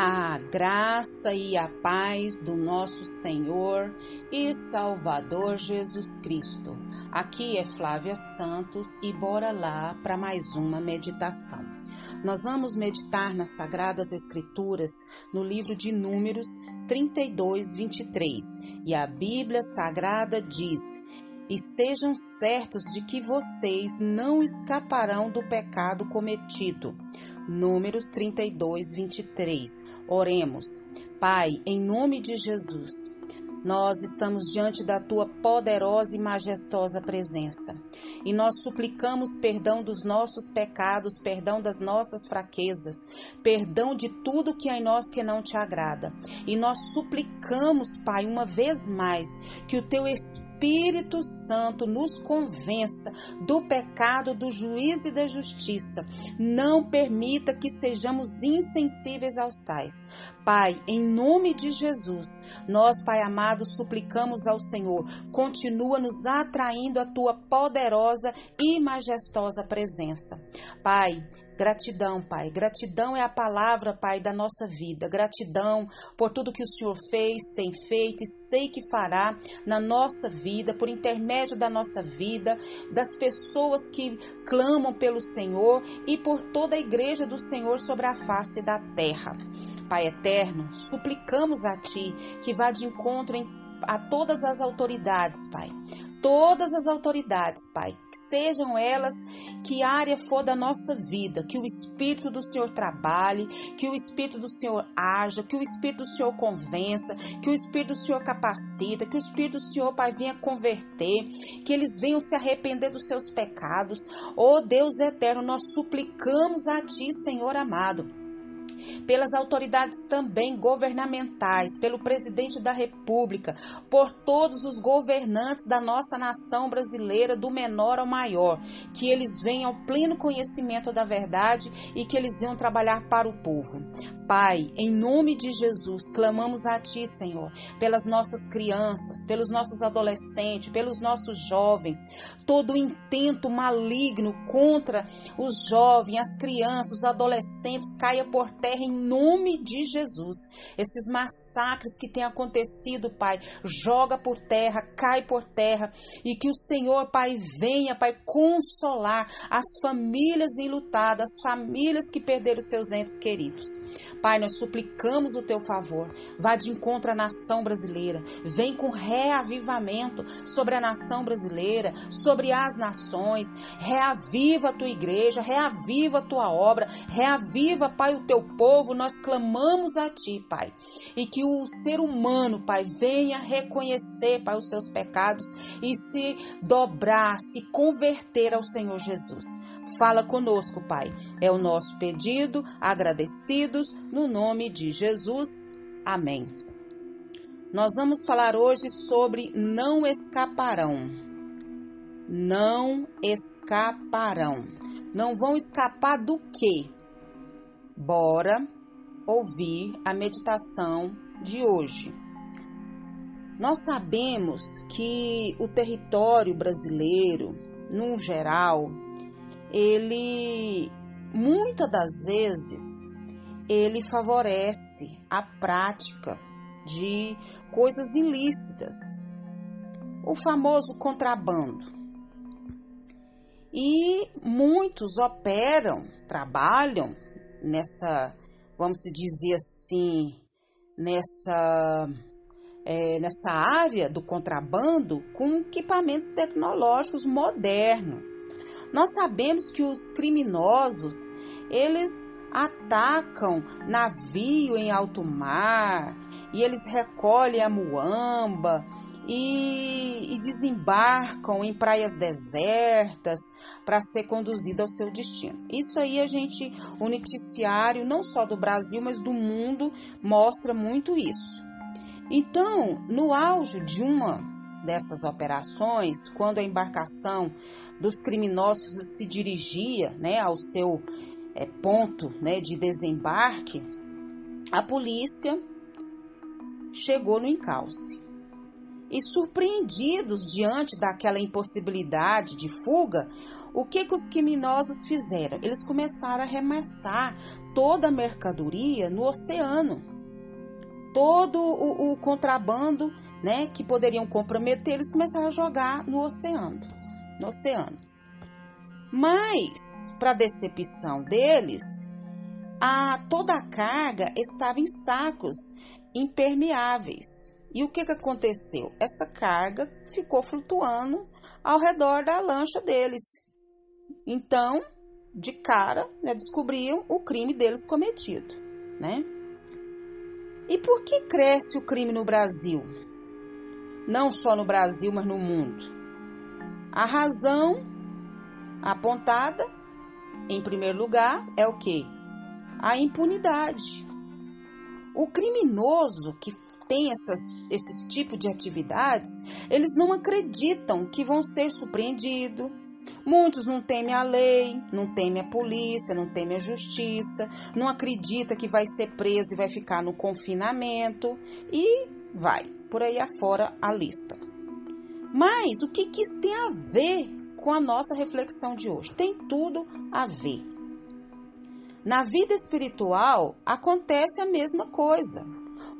A graça e a paz do nosso Senhor e Salvador Jesus Cristo. Aqui é Flávia Santos e bora lá para mais uma meditação. Nós vamos meditar nas Sagradas Escrituras no livro de Números 32, 23. E a Bíblia Sagrada diz: Estejam certos de que vocês não escaparão do pecado cometido Números 32, 23. Oremos. Pai, em nome de Jesus, nós estamos diante da tua poderosa e majestosa presença. E nós suplicamos perdão dos nossos pecados, perdão das nossas fraquezas, perdão de tudo que há em nós que não te agrada. E nós suplicamos, Pai, uma vez mais, que o teu Espírito Espírito Santo nos convença do pecado, do juízo e da justiça. Não permita que sejamos insensíveis aos tais. Pai, em nome de Jesus, nós, Pai amado, suplicamos ao Senhor, continua nos atraindo a tua poderosa e majestosa presença. Pai, Gratidão, Pai. Gratidão é a palavra, Pai, da nossa vida. Gratidão por tudo que o Senhor fez, tem feito e sei que fará na nossa vida, por intermédio da nossa vida, das pessoas que clamam pelo Senhor e por toda a igreja do Senhor sobre a face da terra. Pai eterno, suplicamos a Ti que vá de encontro em, a todas as autoridades, Pai todas as autoridades, Pai, sejam elas que área for da nossa vida, que o Espírito do Senhor trabalhe, que o Espírito do Senhor haja, que o Espírito do Senhor convença, que o Espírito do Senhor capacita, que o Espírito do Senhor, Pai, venha converter, que eles venham se arrepender dos seus pecados. Oh Deus eterno, nós suplicamos a Ti, Senhor amado pelas autoridades também governamentais, pelo presidente da República, por todos os governantes da nossa nação brasileira, do menor ao maior, que eles venham ao pleno conhecimento da verdade e que eles venham trabalhar para o povo. Pai, em nome de Jesus, clamamos a Ti, Senhor, pelas nossas crianças, pelos nossos adolescentes, pelos nossos jovens, todo intento maligno contra os jovens, as crianças, os adolescentes, caia por terra em nome de Jesus. Esses massacres que têm acontecido, Pai, joga por terra, cai por terra, e que o Senhor, Pai, venha, Pai, consolar as famílias enlutadas, as famílias que perderam seus entes queridos. Pai, nós suplicamos o teu favor. Vá de encontro à nação brasileira. Vem com reavivamento sobre a nação brasileira, sobre as nações. Reaviva a tua igreja, reaviva a tua obra, reaviva, Pai, o teu povo. Nós clamamos a ti, Pai. E que o ser humano, Pai, venha reconhecer, Pai, os seus pecados e se dobrar, se converter ao Senhor Jesus. Fala conosco, Pai. É o nosso pedido, agradecidos, no nome de Jesus. Amém. Nós vamos falar hoje sobre não escaparão. Não escaparão. Não vão escapar do quê? Bora ouvir a meditação de hoje. Nós sabemos que o território brasileiro, no geral, ele muitas das vezes ele favorece a prática de coisas ilícitas, o famoso contrabando. E muitos operam, trabalham nessa, vamos dizer assim, nessa é, nessa área do contrabando com equipamentos tecnológicos modernos. Nós sabemos que os criminosos, eles atacam navio em alto mar e eles recolhem a muamba e, e desembarcam em praias desertas para ser conduzido ao seu destino. Isso aí a gente, o noticiário não só do Brasil, mas do mundo mostra muito isso. Então, no auge de uma dessas operações, quando a embarcação dos criminosos se dirigia né, ao seu é, ponto né, de desembarque, a polícia chegou no encalce. E surpreendidos diante daquela impossibilidade de fuga, o que, que os criminosos fizeram? Eles começaram a arremessar toda a mercadoria no oceano. Todo o, o contrabando né, que poderiam comprometer, eles começaram a jogar no oceano. No oceano. Mas, para decepção deles, a, toda a carga estava em sacos impermeáveis. E o que, que aconteceu? Essa carga ficou flutuando ao redor da lancha deles. Então, de cara, né, descobriam o crime deles cometido, né? E por que cresce o crime no Brasil? Não só no Brasil, mas no mundo. A razão apontada, em primeiro lugar, é o que? A impunidade. O criminoso que tem essas, esses tipos de atividades, eles não acreditam que vão ser surpreendidos. Muitos não temem a lei, não temem a polícia, não temem a justiça, não acredita que vai ser preso e vai ficar no confinamento e vai por aí afora a lista. Mas o que, que isso tem a ver com a nossa reflexão de hoje? Tem tudo a ver. Na vida espiritual acontece a mesma coisa.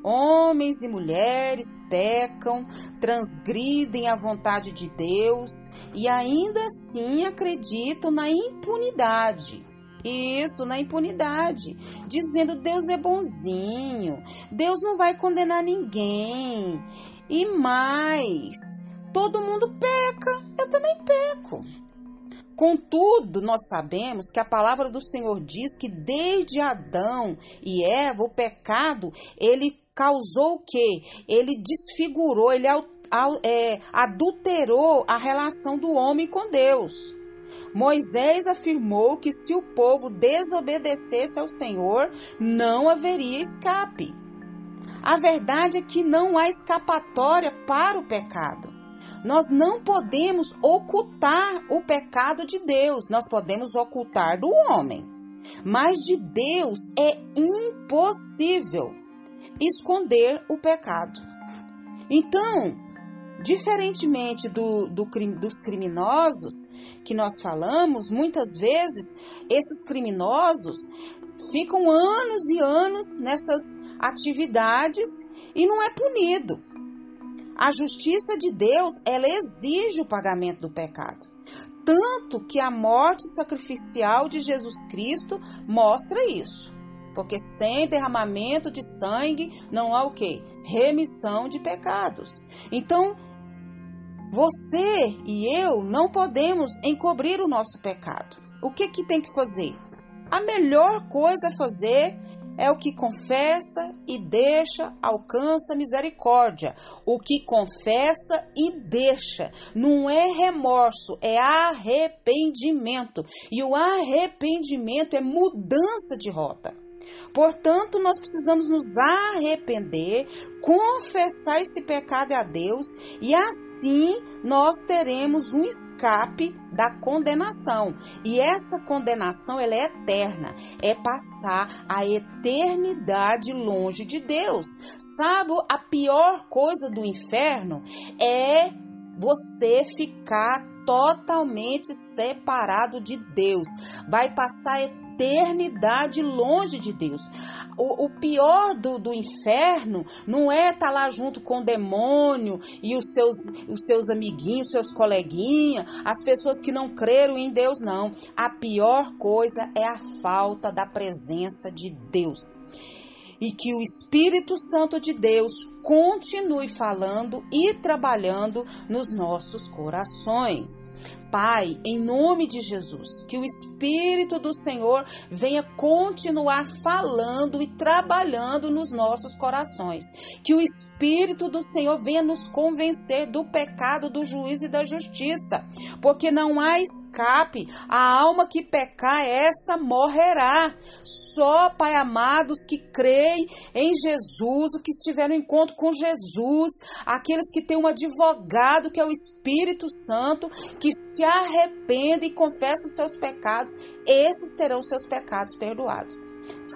Homens e mulheres pecam, transgridem a vontade de Deus e ainda assim acreditam na impunidade. Isso, na impunidade, dizendo Deus é bonzinho, Deus não vai condenar ninguém. E mais, todo mundo peca, eu também peco. Contudo, nós sabemos que a palavra do Senhor diz que desde Adão e Eva, o pecado, ele causou o quê? Ele desfigurou, ele é, adulterou a relação do homem com Deus. Moisés afirmou que se o povo desobedecesse ao Senhor, não haveria escape. A verdade é que não há escapatória para o pecado. Nós não podemos ocultar o pecado de Deus, nós podemos ocultar do homem. Mas de Deus é impossível esconder o pecado. Então, diferentemente do, do, dos criminosos que nós falamos, muitas vezes esses criminosos ficam anos e anos nessas atividades e não é punido. A justiça de Deus, ela exige o pagamento do pecado. Tanto que a morte sacrificial de Jesus Cristo mostra isso. Porque sem derramamento de sangue não há o que? Remissão de pecados. Então, você e eu não podemos encobrir o nosso pecado. O que que tem que fazer? A melhor coisa a fazer é o que confessa e deixa, alcança misericórdia. O que confessa e deixa. Não é remorso, é arrependimento. E o arrependimento é mudança de rota. Portanto, nós precisamos nos arrepender, confessar esse pecado a Deus e assim nós teremos um escape da condenação. E essa condenação ela é eterna, é passar a eternidade longe de Deus. Sabe, a pior coisa do inferno é você ficar totalmente separado de Deus. Vai passar eternidade longe de Deus. O, o pior do, do inferno não é estar tá lá junto com o demônio e os seus, os seus amiguinhos, seus coleguinhas, as pessoas que não creram em Deus, não. A pior coisa é a falta da presença de Deus e que o Espírito Santo de Deus continue falando e trabalhando nos nossos corações. Pai, em nome de Jesus, que o Espírito do Senhor venha continuar falando e trabalhando nos nossos corações. Que o Espírito do Senhor venha nos convencer do pecado, do juízo e da justiça. Porque não há escape. A alma que pecar, essa morrerá. Só, Pai amados, que creem em Jesus, o que estiveram em encontro com Jesus, aqueles que têm um advogado que é o Espírito Santo, que se arrependa e confessa os seus pecados, esses terão seus pecados perdoados.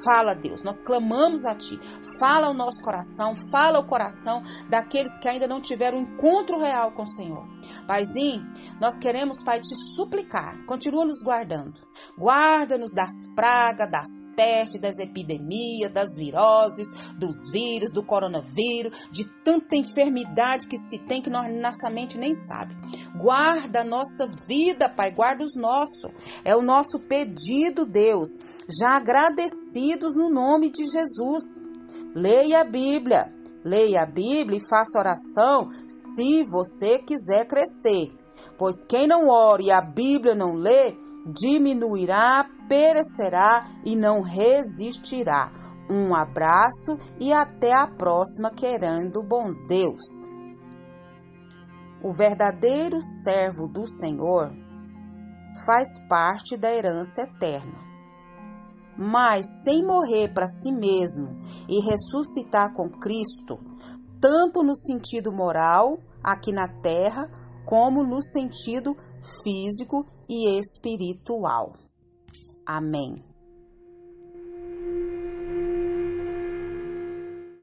Fala, Deus, nós clamamos a Ti. Fala ao nosso coração, fala ao coração daqueles que ainda não tiveram um encontro real com o Senhor. Paizinho, nós queremos, Pai, te suplicar. Continua nos guardando. Guarda-nos das pragas, das pestes, das epidemias, das viroses, dos vírus, do coronavírus, de tanta enfermidade que se tem que nós, nossa mente nem sabe. Guarda a nossa vida, Pai, guarda os nossos. É o nosso pedido, Deus, já agradecidos no nome de Jesus. Leia a Bíblia. Leia a Bíblia e faça oração se você quiser crescer. Pois quem não ora e a Bíblia não lê, diminuirá, perecerá e não resistirá. Um abraço e até a próxima, querendo bom Deus. O verdadeiro servo do Senhor faz parte da herança eterna. Mas sem morrer para si mesmo e ressuscitar com Cristo, tanto no sentido moral, aqui na terra, como no sentido físico e espiritual. Amém.